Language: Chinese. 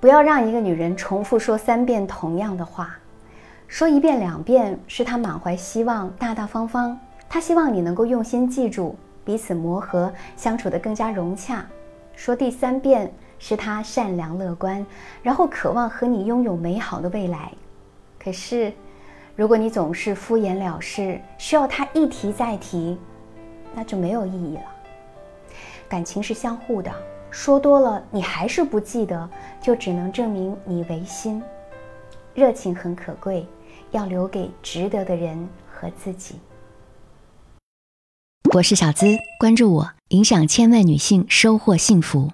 不要让一个女人重复说三遍同样的话，说一遍两遍是她满怀希望、大大方方，她希望你能够用心记住，彼此磨合，相处得更加融洽。说第三遍是她善良乐观，然后渴望和你拥有美好的未来。可是，如果你总是敷衍了事，需要她一提再提，那就没有意义了。感情是相互的。说多了，你还是不记得，就只能证明你违心。热情很可贵，要留给值得的人和自己。我是小资，关注我，影响千万女性，收获幸福。